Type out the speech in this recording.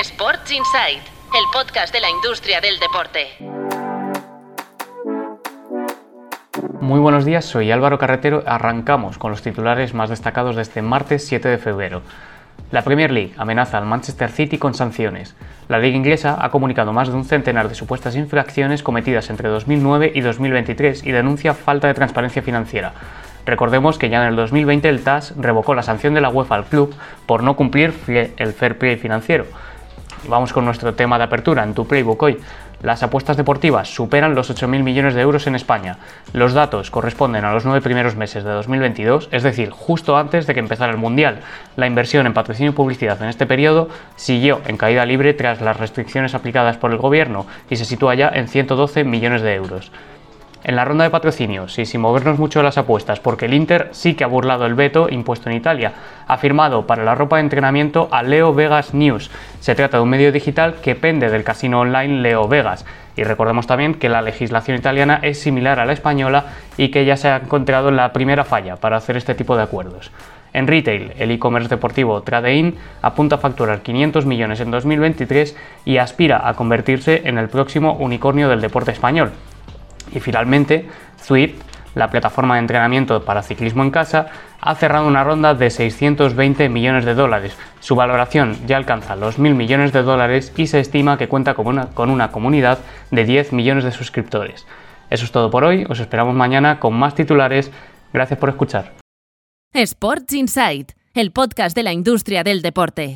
Sports Insight, el podcast de la industria del deporte. Muy buenos días, soy Álvaro Carretero. Arrancamos con los titulares más destacados de este martes 7 de febrero. La Premier League amenaza al Manchester City con sanciones. La Liga Inglesa ha comunicado más de un centenar de supuestas infracciones cometidas entre 2009 y 2023 y denuncia falta de transparencia financiera. Recordemos que ya en el 2020 el TAS revocó la sanción de la UEFA al club por no cumplir el fair play financiero. Vamos con nuestro tema de apertura en tu playbook hoy. Las apuestas deportivas superan los 8.000 millones de euros en España. Los datos corresponden a los nueve primeros meses de 2022, es decir, justo antes de que empezara el Mundial. La inversión en patrocinio y publicidad en este periodo siguió en caída libre tras las restricciones aplicadas por el Gobierno y se sitúa ya en 112 millones de euros. En la ronda de patrocinios, y sin movernos mucho de las apuestas, porque el Inter sí que ha burlado el veto impuesto en Italia, ha firmado para la ropa de entrenamiento a Leo Vegas News. Se trata de un medio digital que pende del casino online Leo Vegas. Y recordemos también que la legislación italiana es similar a la española y que ya se ha encontrado la primera falla para hacer este tipo de acuerdos. En retail, el e-commerce deportivo Tradein apunta a facturar 500 millones en 2023 y aspira a convertirse en el próximo unicornio del deporte español. Y finalmente, Zwift, la plataforma de entrenamiento para ciclismo en casa, ha cerrado una ronda de 620 millones de dólares. Su valoración ya alcanza los 1.000 millones de dólares y se estima que cuenta con una, con una comunidad de 10 millones de suscriptores. Eso es todo por hoy, os esperamos mañana con más titulares. Gracias por escuchar. Sports Insight, el podcast de la industria del deporte.